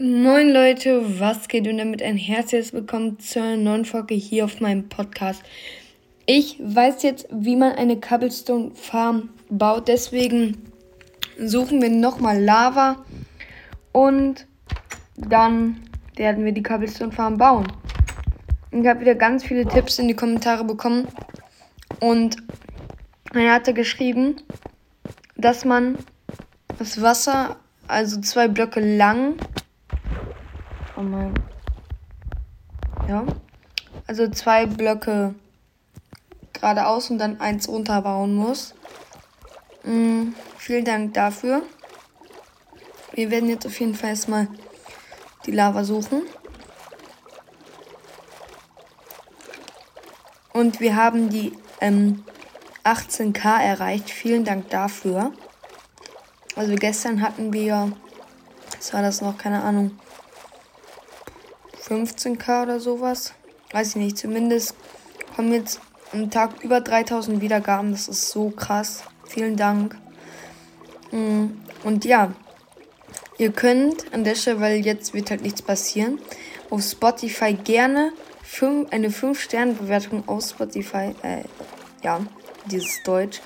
Moin Leute, was geht und damit ein herzliches Willkommen zur neuen Folge hier auf meinem Podcast. Ich weiß jetzt, wie man eine Cobblestone Farm baut, deswegen suchen wir nochmal Lava und dann werden wir die Cobblestone Farm bauen. Ich habe wieder ganz viele Tipps in die Kommentare bekommen und er hatte geschrieben, dass man das Wasser, also zwei Blöcke lang, Oh mein. Ja. Also zwei Blöcke geradeaus und dann eins runterbauen muss. Mhm, vielen Dank dafür. Wir werden jetzt auf jeden Fall erstmal die Lava suchen. Und wir haben die ähm, 18k erreicht. Vielen Dank dafür. Also gestern hatten wir, was war das noch, keine Ahnung, 15k oder sowas. Weiß ich nicht. Zumindest kommen jetzt am Tag über 3000 Wiedergaben. Das ist so krass. Vielen Dank. Mm, und ja, ihr könnt an der Stelle, weil jetzt wird halt nichts passieren, auf Spotify gerne eine 5-Sterne-Bewertung aus Spotify, äh, ja, dieses Deutsch,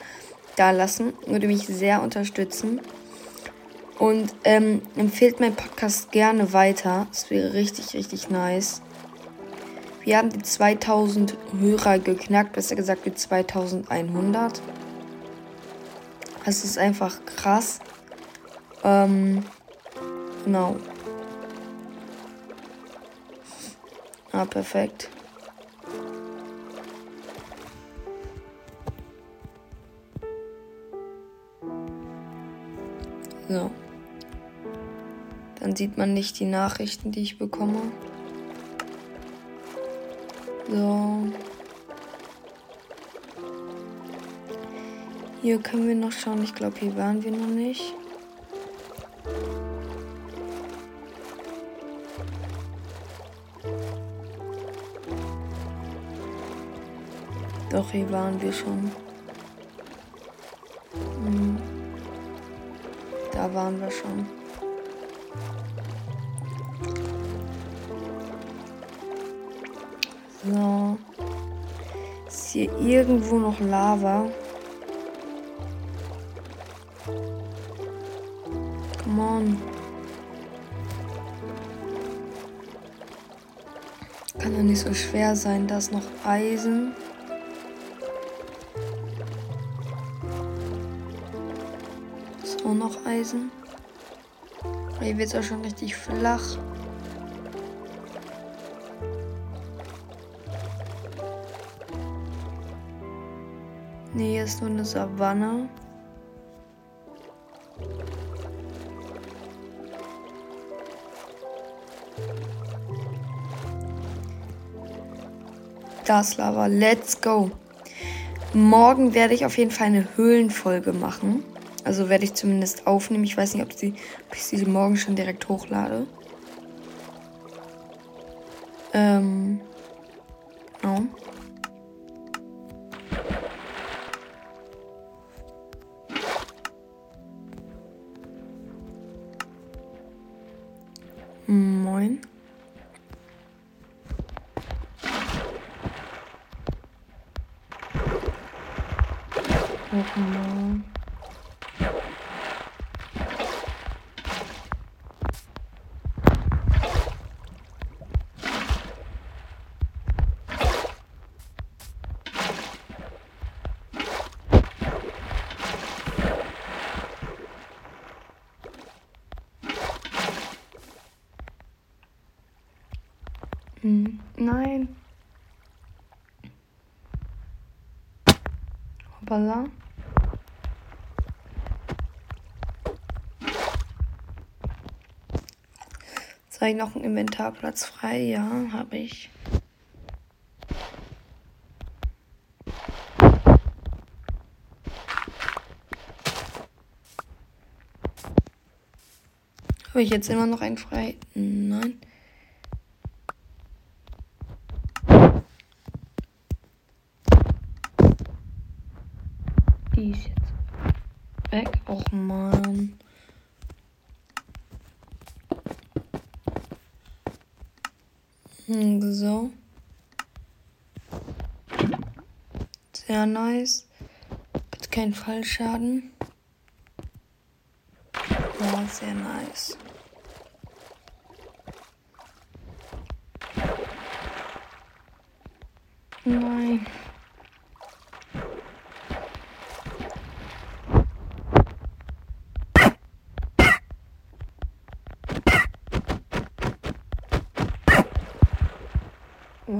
da lassen. Würde mich sehr unterstützen. Und ähm, empfehlt meinen Podcast gerne weiter. Das wäre richtig, richtig nice. Wir haben die 2000 Hörer geknackt, besser gesagt die 2100. Das ist einfach krass. Ähm, genau. Ah, perfekt. So. Dann sieht man nicht die Nachrichten, die ich bekomme. So. Hier können wir noch schauen. Ich glaube, hier waren wir noch nicht. Doch, hier waren wir schon. Hm. Da waren wir schon. Hier irgendwo noch Lava? Come on. Kann ja nicht so schwer sein. Da ist noch Eisen. Ist auch noch Eisen. Hier wird es auch schon richtig flach. Nee, hier ist nur eine Savanne. Das Lava, let's go. Morgen werde ich auf jeden Fall eine Höhlenfolge machen. Also werde ich zumindest aufnehmen. Ich weiß nicht, ob, sie, ob ich sie morgen schon direkt hochlade. Ähm. Moin. Hoppala. Ich noch einen Inventarplatz frei. Ja, habe ich. Habe ich jetzt immer noch einen frei? Nein. Die ist jetzt weg. Och man. So. Sehr nice. Bitte kein Fallschaden. Ja, sehr nice. Nein.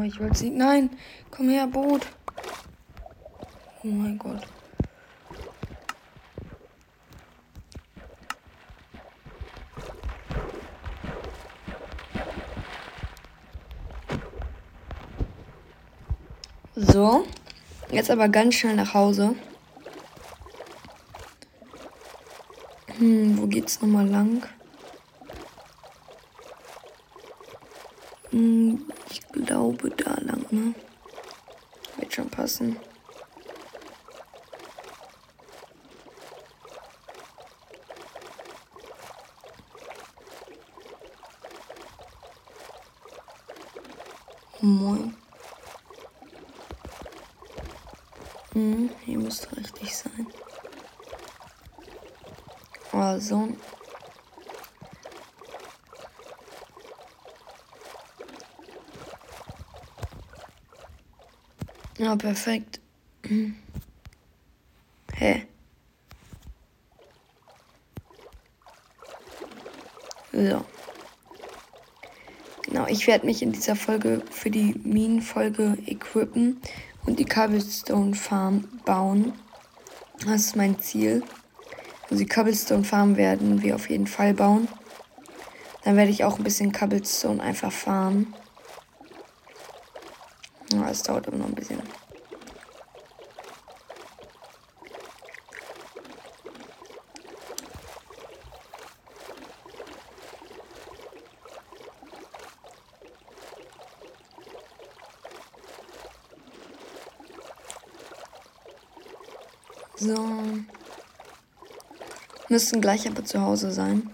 Oh, ich wollte sie. Nein, komm her, Boot. Oh mein Gott. So, jetzt aber ganz schnell nach Hause. Hm, wo geht's nochmal lang? Hm, ich glaube da lang, ne? Wird schon passen. Moin. Hm, hier müsste richtig sein. Also. Ja, perfekt. Hm. Hä? So. Genau, ich werde mich in dieser Folge für die Minenfolge equippen und die Cobblestone Farm bauen. Das ist mein Ziel. Also die Cobblestone Farm werden wir auf jeden Fall bauen. Dann werde ich auch ein bisschen Cobblestone einfach farmen. Es dauert immer noch ein bisschen. So. Müssten gleich aber zu Hause sein.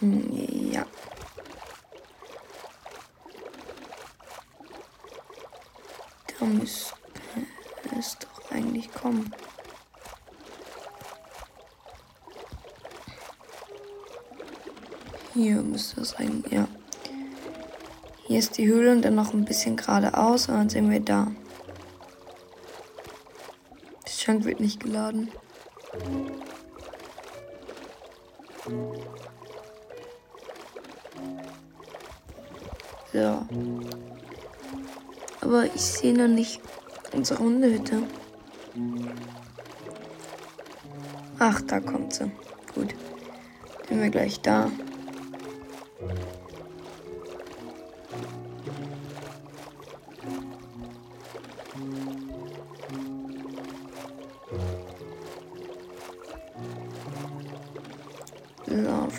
Hm, ja. Da müsste es doch eigentlich kommen. Hier müsste es sein, ja. Hier ist die Höhle und dann noch ein bisschen geradeaus und dann sind wir da. Das Schrank wird nicht geladen. So. Aber ich sehe noch nicht unsere Hundehütte. Ach, da kommt sie. Gut. Sind wir gleich da.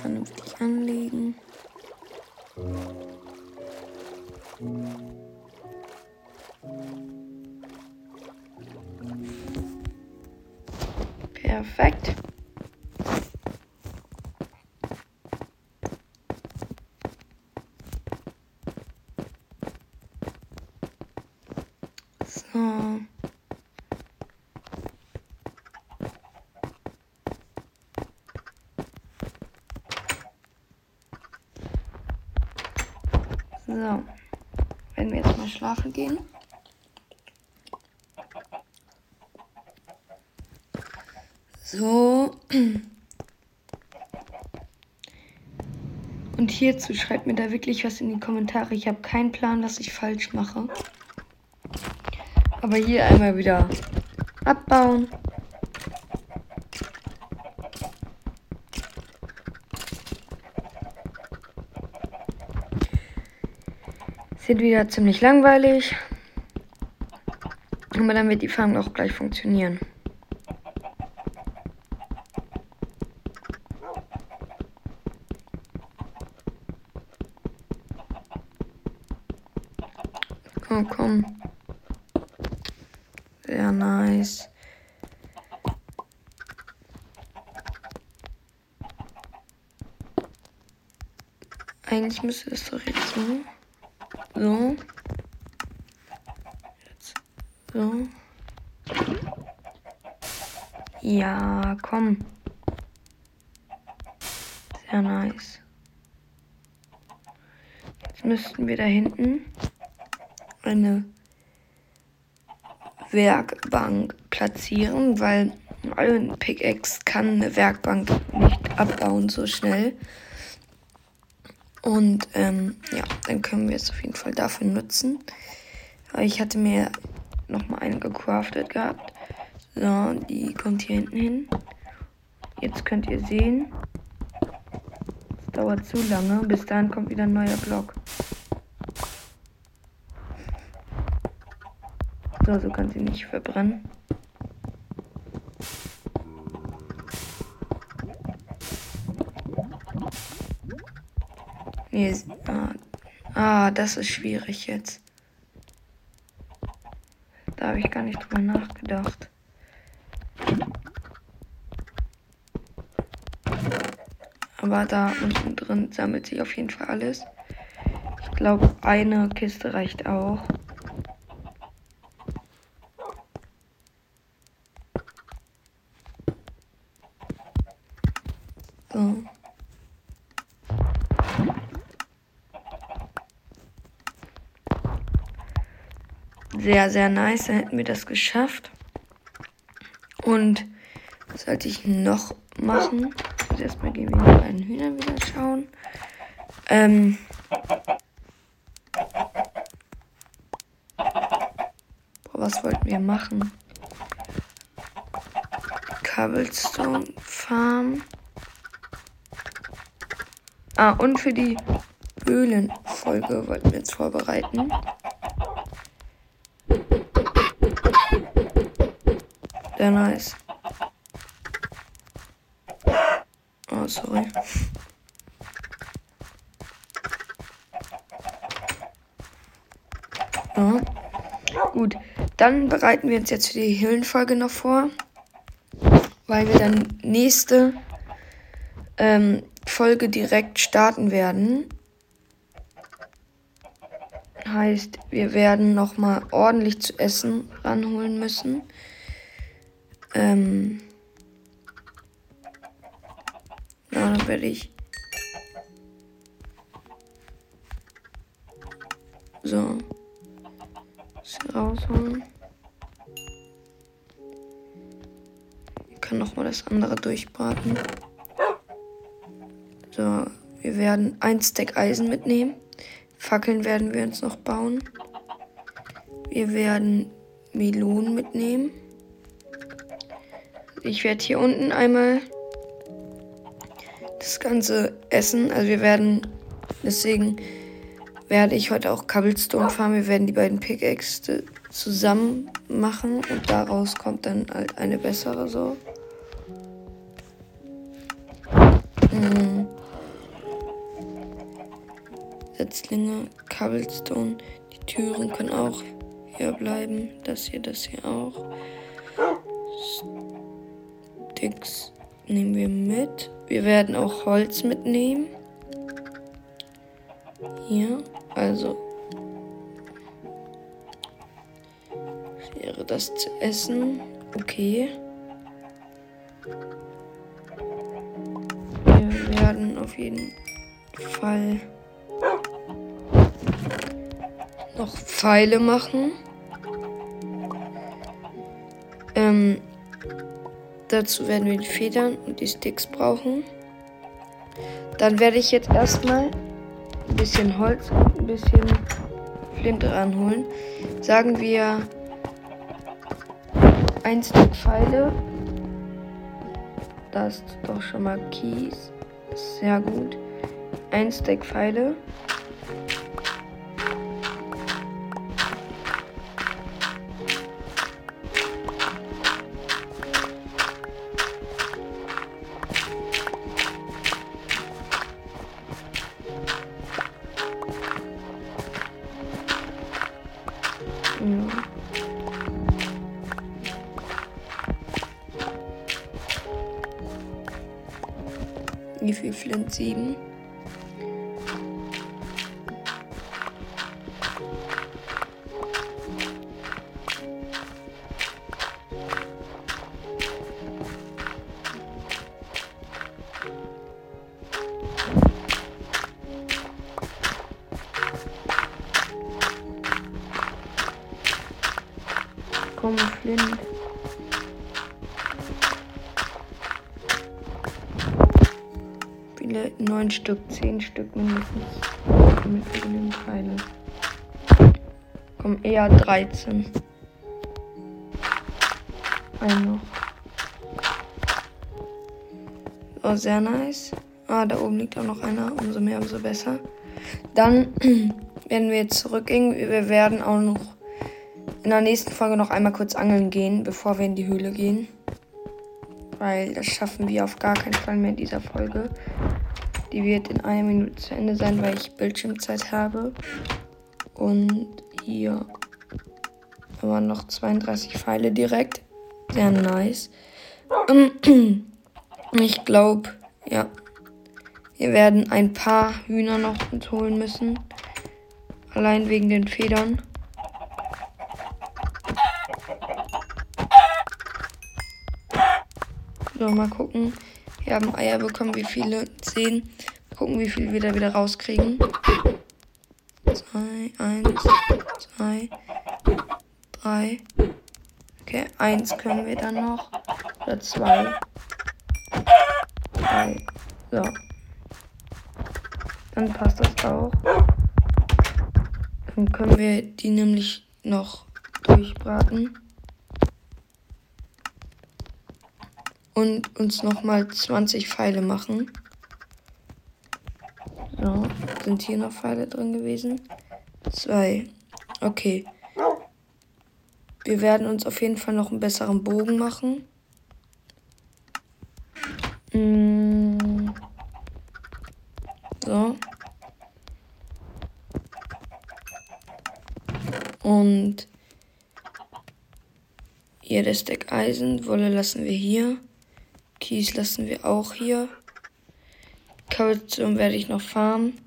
Vernünftig anlegen. Perfekt. So. So. Wenn wir jetzt mal schlafen gehen. So. Und hierzu schreibt mir da wirklich was in die Kommentare. Ich habe keinen Plan, was ich falsch mache. Aber hier einmal wieder abbauen. Sind wieder ziemlich langweilig. Aber dann wird die Farm auch gleich funktionieren. Komm, komm. Sehr nice. Eigentlich müsste das doch jetzt so. So. So. Ja, komm. Sehr nice. Jetzt müssten wir da hinten eine Werkbank platzieren, weil ein Pickaxe kann eine Werkbank nicht abbauen so schnell. Und ähm, ja, dann können wir es auf jeden Fall dafür nutzen. Ich hatte mir nochmal eine gecraftet gehabt. So, die kommt hier hinten hin. Jetzt könnt ihr sehen, es dauert zu lange. Bis dahin kommt wieder ein neuer Block. So, so kann sie nicht verbrennen. Nee, ah, ah, das ist schwierig jetzt. Da habe ich gar nicht drüber nachgedacht. Aber da unten drin sammelt sich auf jeden Fall alles. Ich glaube, eine Kiste reicht auch. So. Sehr, sehr nice. Dann hätten wir das geschafft. Und was sollte ich noch machen? Also erstmal gehen wir bei den Hühnern wieder schauen. Ähm. Boah, was wollten wir machen? Cobblestone Farm. Ah, und für die Höhlenfolge wollten wir jetzt vorbereiten. Sehr nice. Oh, sorry. Ja. Gut, dann bereiten wir uns jetzt für die Höhlenfolge noch vor, weil wir dann nächste ähm, Folge direkt starten werden. Heißt, wir werden noch mal ordentlich zu essen ranholen müssen. Ähm ja, dann werde ich so das rausholen. Ich kann noch mal das andere durchbraten. So, wir werden ein Stack Eisen mitnehmen. Fackeln werden wir uns noch bauen. Wir werden Melonen mitnehmen. Ich werde hier unten einmal das ganze essen. Also wir werden, deswegen werde ich heute auch Cobblestone fahren. Wir werden die beiden Pickaxe zusammen machen und daraus kommt dann halt eine bessere so. Mhm. Setzlinge, Cobblestone. Die Türen können auch hier bleiben. Das hier, das hier auch. Sticks nehmen wir mit. Wir werden auch Holz mitnehmen. Hier, also wäre das zu essen. Okay. Wir werden auf jeden Fall noch Pfeile machen. Ähm, Dazu werden wir die Federn und die Sticks brauchen. Dann werde ich jetzt erstmal ein bisschen Holz und ein bisschen Flinte ranholen. Sagen wir ein Stick Pfeile. Das ist doch schon mal Kies. Sehr gut. Ein Stack Pfeile. 7. Neun Stück, zehn Stück mindestens. Damit wir genügend Pfeile. Komm, eher 13. Ein noch. Oh, sehr nice. Ah, da oben liegt auch noch einer. Umso mehr, umso besser. Dann werden wir jetzt zurückgehen. Wir werden auch noch in der nächsten Folge noch einmal kurz angeln gehen, bevor wir in die Höhle gehen. Weil das schaffen wir auf gar keinen Fall mehr in dieser Folge. Die wird in einer Minute zu Ende sein, weil ich Bildschirmzeit habe. Und hier waren noch 32 Pfeile direkt. Sehr nice. Ich glaube, ja. Wir werden ein paar Hühner noch holen müssen. Allein wegen den Federn. So, mal gucken. Wir haben Eier bekommen, wie viele? Zehn. Gucken, wie viel wir da wieder rauskriegen. Zwei, eins, zwei, drei. Okay, eins können wir dann noch. Oder zwei. Drei. So. Dann passt das auch. Dann können wir die nämlich noch durchbraten. Und uns nochmal 20 Pfeile machen. So, sind hier noch Pfeile drin gewesen? Zwei. Okay. Wir werden uns auf jeden Fall noch einen besseren Bogen machen. Mm. So. Und hier das Deck Eisen. Wolle lassen wir hier. Kies lassen wir auch hier. Cobblestone werde ich noch farmen.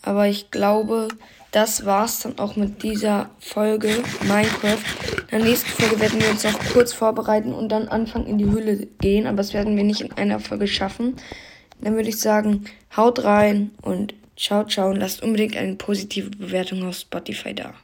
Aber ich glaube, das war's dann auch mit dieser Folge Minecraft. In der nächsten Folge werden wir uns noch kurz vorbereiten und dann anfangen in die Höhle gehen. Aber das werden wir nicht in einer Folge schaffen. Dann würde ich sagen, haut rein und ciao, ciao und lasst unbedingt eine positive Bewertung auf Spotify da.